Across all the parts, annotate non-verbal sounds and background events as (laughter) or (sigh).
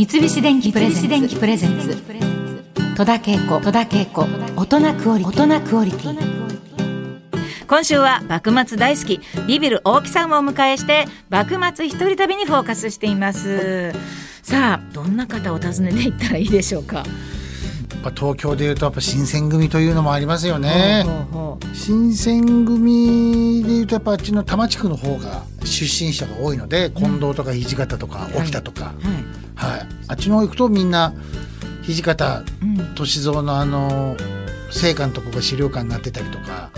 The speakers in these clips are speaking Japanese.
三菱電機プレゼンツ。戸田恵子。戸田恵子。大人クオリティ。大人クオリティ今週は幕末大好きビビる大木さんをお迎えして幕末一人旅にフォーカスしています。さあどんな方を訪ねていったらいいでしょうか？やっぱ東京でいうとやっぱ新選組というのもありますよね。ほうほうほ新選組でいうとやっぱあっちの多摩地区の方が出身者が多いので、近藤とか土方とか沖田とか、うはい。はい、あっちの方行くとみんな土方うん。歳三のあの聖火のとこが資料館になってたりとか。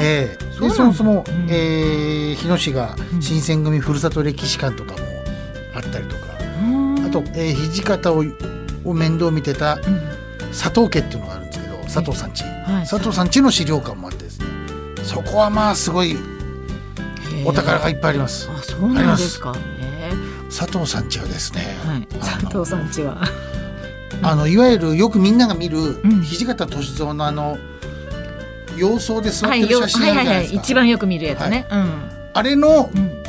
ええ。そうなんだ。でそもそも、うん。えー日野市が新選組ふるさと歴史館とかもあったりとか、うん。あと、えー土方をを面倒見てたうん。佐藤家っていうのがあるんですけど佐藤さん家、はい。佐藤さん家の資料館もあってですね。そこはまあすごいお宝がいっぱいあります。あそうなんですか。へ佐藤さん家はですね、ーはい。佐藤さんちは。(laughs) あのいわゆるよくみんなが見るん。土方歳三のあの洋装で座ってはいよる写真あはいはいはい一番よく見るやつね。あれのうん。うん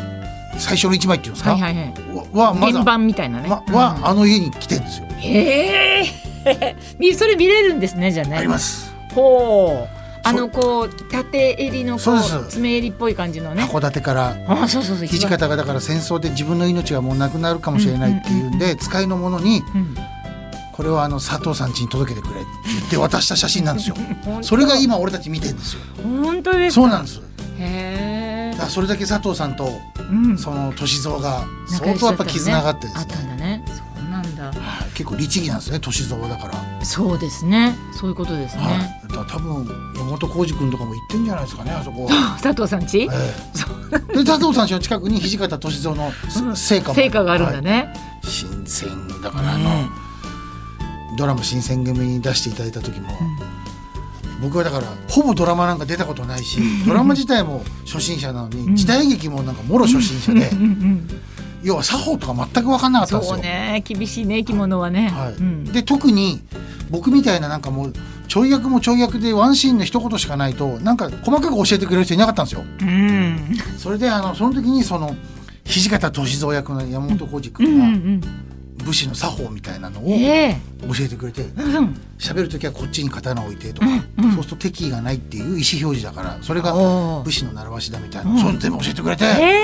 最初の一枚っていうんですか、はいはいはい。わはまだ。みたいなね。まはあの家に来てるんですよ、へえ (laughs) みそれ見れるんですねじゃあね。あります。ほうあのこう縦襟のこそう爪襟っぽい感じのね。函館からあそうそうそう土方がだから戦争で自分の命がもうなくなるかもしれないっていうんで使いの者にうん。これはあの佐藤さん家に届けてくれって言って渡した写真なんですよ。(laughs) それが今俺たち見てるんですよ。本当ですか？そうなんですへえそれだけ佐藤さんとうん。その歳三が相当やっぱ絆があってですあったんねだね。そうなんだ。はい。結構律儀なんですね歳三だから、そうですね。そういうことですね、はら多分山本浩二君とかも行ってんじゃないですかねあそこ。は、(laughs) 佐藤さんち？ええ。(laughs) で佐藤さん家の近くに土方歳三の成果も成果があるんだはい。ね、新選だからあの、ねドラマ新選組に出していただいた時も、僕はだからほぼドラマなんか出たことないしドラマ自体も初心者なのに、時代劇もなんかもろ初心者で、うん。うん。要は作法とか全く分かんなかったんですよ。そうね。厳しいね生き物はね、はい。うん。で特に僕みたいななんかもうちょい役もちょい役でワンシーンの一言しかないとなんか細かく教えてくれる人いなかったんですよ。うん。それであのその時にその土方歳三役の山本浩二うんう君がん。武士の作法みたいなのを教えてくれてえうん。喋る時はこっちに刀を置いてとか、うんうん。そうすると敵意がないっていう意思表示だからそれが武士の習わしだみたいな、その全部教えてくれて、え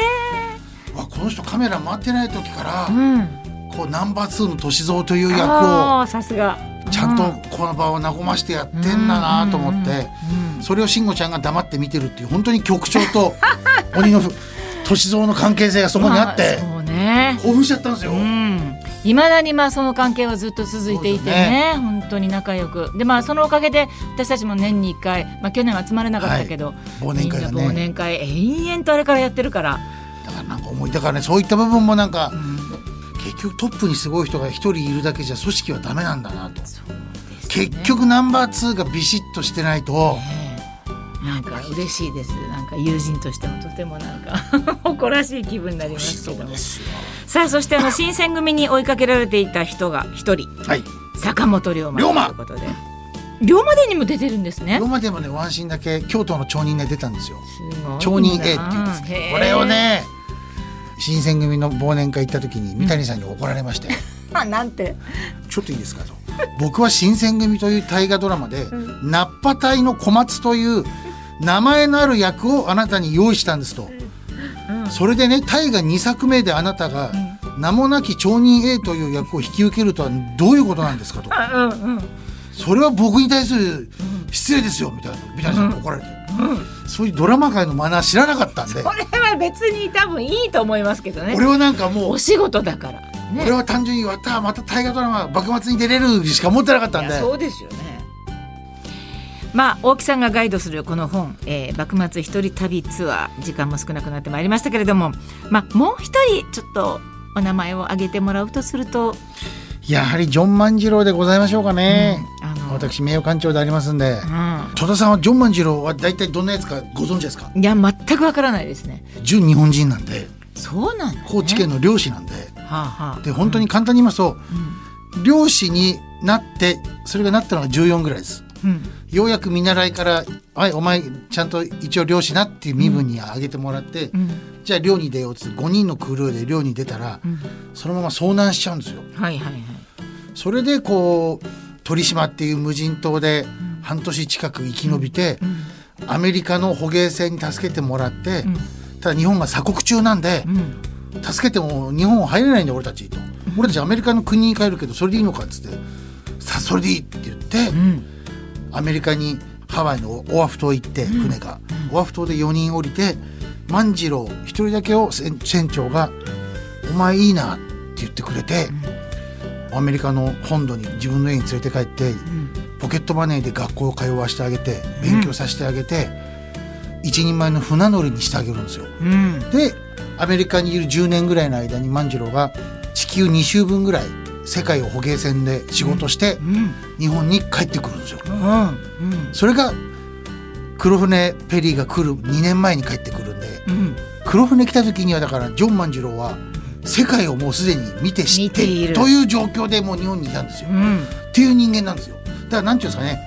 わこの人カメラ回ってない時から、えうん。こうナンバー2の歳三という役をさすがちゃんとこの場を和ましてやってんだなと思って、それを慎吾ちゃんが黙って見てるっていう本当に局長と (laughs) 鬼のふ歳三の関係性がそこにあって、興奮しちゃったんですよ。うん。いまだにまあその関係はずっと続いていてね本当に仲良く。でまあそのおかげで私たちも年に1回、まあ、去年は集まれなかったけど、忘年会がね。忘年会延々とあれからやってるから、だからなんか思いだからねそういった部分もなんか、結局トップにすごい人が一人いるだけじゃ組織はダメなんだなと。結局ナンバー2がビシッとしてないと、ええ。なんか嬉しいです。なんか友人としてもとてもなんか (laughs) 誇らしい気分になりますけども。さあそしてあの新選組に追いかけられていた人が一人。はい。坂本龍馬龍馬ということで。龍馬。伝にも出てるんですね。ロマでもねワンシーンだけ京都の町人で出たんですよ。町人 A っていうんですこれをね新選組の忘年会行った時に三谷さんに怒られまして、(laughs) あなんて。ちょっといいですかと。僕は新選組という大河ドラマで、ナッパ隊の小松という名前のある役をあなたに用意したんですと。それでね大河2作目であなたが、名もなき町人 A という役を引き受けるとはどういうことなんですかと。それは僕に対する失礼ですよみたいな三谷さんに怒られて、そういうドラマ界のマナー知らなかったんで。これは別に多分いいと思いますけどね。俺はなんかもうお仕事だから。ね。俺は単純にまたまた大河ドラマ幕末に出れるしか思ってなかったんで。そうですよね。まあ大木さんがガイドするこの本、えー、幕末一人旅ツアー時間も少なくなってまいりましたけれどもまあもう一人ちょっとお名前を挙げてもらうとすると、やはりジョン万次郎でございましょうかね、あの私名誉館長でありますんで、う戸田さんはジョン万次郎は大体どんなやつかご存知ですか？ん、いや全くわからないですね。純日本人なんでそうなんだ、ね、高知県の漁師なんで。はあはあ。で本当に簡単に言いますと、漁師になってそれがなったのが14ぐらいです。ううん。ようやく見習いから「はいお前ちゃんと一応漁師な」っていう身分に上げてもらって、うん。じゃあ漁に出ようっつって5人のクルーで漁に出たら、うん。そのまま遭難しちゃうんですよ。はいはいはい。それでこう鳥島っていう無人島で半年近く生き延びて、アメリカの捕鯨船に助けてもらって、ん。ただ日本が鎖国中なんで、うん。助けても日本入れないんだ俺たちと、俺たちアメリカの国に帰るけどそれでいいのかっつってさそれでいいって言って、うん。アメリカにハワイのオアフ島行って船が、オアフ島で4人降りて万次郎一人だけを船船長が「お前いいな」って言ってくれて、アメリカの本土に自分の家に連れて帰って、ポケットマネーで学校を通わしてあげて勉強させてあげて、一人前の船乗りにしてあげるんですよ。うん。でアメリカにいる10年ぐらいの間に万次郎が地球2周分ぐらい世界を捕鯨船で仕事してうん。日本に帰ってくるんですよ。うん。うん。それが黒船ペリーが来る2年前に帰ってくるんでうん。黒船来た時にはだからジョン万次郎は世界をもうすでに見て知ってという状況でもう日本にいたんですよ。うん。っていう人間なんですよ。だからなんていうんですかね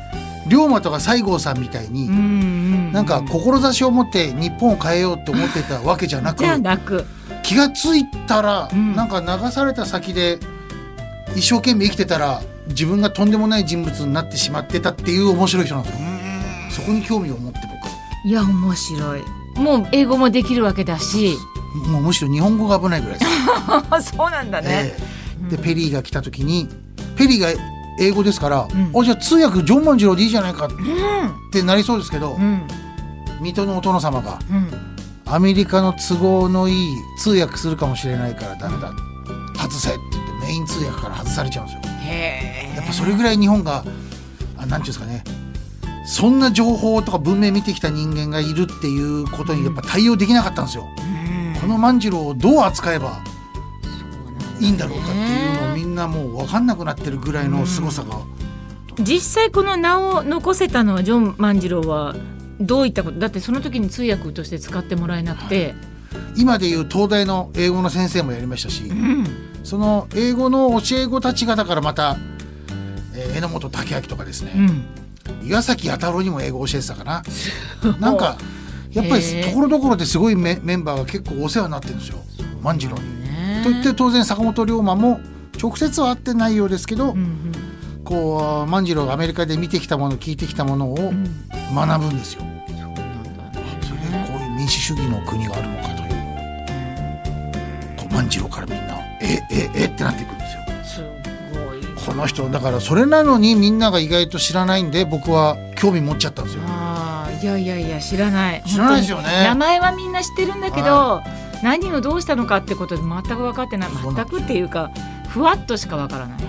龍馬とか西郷さんみたいに、うんうんなんか志を持って日本を変えようって思ってたわけじゃなく気がついたら、うん。なんか流された先で一生懸命生きてたら自分がとんでもない人物になってしまってたっていう面白い人なんですよ。そこに興味を持っていや面白い。もう英語もできるわけだし。僕もうむしろ日本語が危ないぐらいです。(laughs) そうなんだね、ええ。でペリーが来た時にペリーが英語ですから、ん。あじゃあ通訳ジョン万次郎でいいじゃないかっうん。てなりそうですけど、うん。水戸のお殿様がうん。アメリカの都合のいい通訳するかもしれないからダメだ外せって言ってメイン通訳から外されちゃうんですよ。やっぱそれぐらい日本があなんていうんですかねそんな情報とか文明見てきた人間がいるっていうことにやっぱ対応できなかったんですよ。この万次郎をどう扱えばいいんだろうかっていうのをみんなもう分かんなくなってるぐらいの凄さが、実際この名を残せたのはジョン万次郎はどういったこと？だってその時に通訳として使ってもらえなくて、今でいう東大の英語の先生もやりましたし、うん。その英語の教え子たちがだからまた、えー榎本武明とかですね、うん。岩崎弥太郎にも英語教えてたかな。なんかやっぱりところどころですごいメメンバーが結構お世話になってるんですよ。万次郎に。ね。と言って当然坂本龍馬も直接は会ってないようですけど、うんこう万次郎がアメリカで見てきたもの聞いてきたものをうん。うん学ぶんですよ。そうなんだ。ねそれでこういう民主主義の国があるのかというのを。万次郎からみんな「えええってなっていくんですよ。すごい。この人だからそれなのにみんなが意外と知らないんで僕は興味持っちゃったんですよ。ああいやいやいや知らない。知らないですよね。名前はみんな知ってるんだけど、何をどうしたのかってことで全く分かってない。全くっていうかふわっとしか分からない、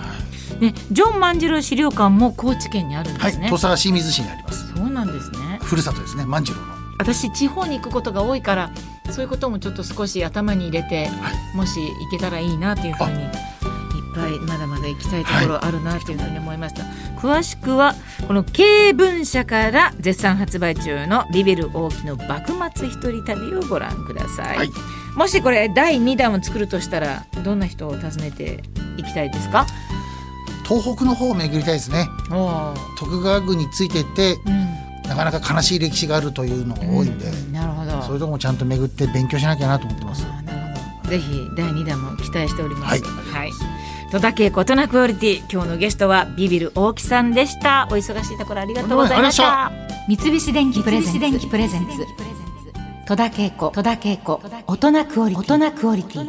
ね、ジョン万次郎資料館も高知県にあるんはい、ですね、土佐清水市にあります。そうなんですね。ふるさとですね万次郎の。私地方に行くことが多いからそういうこともちょっと少し頭に入れて、もし行けたらいいなというふうにいっぱいまだまだ行きたいところあるなというふうに思いました、詳しくはこの経文社から絶賛発売中のビビる大木の幕末一人旅をご覧ください、はいもしこれ第2弾を作るとしたらどんな人を訪ねていきたいですか？東北の方を巡りたいですね。お徳川軍についていってうんなかなか悲しい歴史があるというのが多いんで、うんなるほどそういうとこもちゃんと巡って勉強しなきゃなと思ってます。なるほど。ぜひ第2弾も期待しております。はいはい。戸田恵子となクオリティ今日のゲストはビビる大木さんでした。お忙しいところありがとうございました。三菱電機プレゼンツ戸田恵子戸田恵子大人クオリティ。大人クオリティ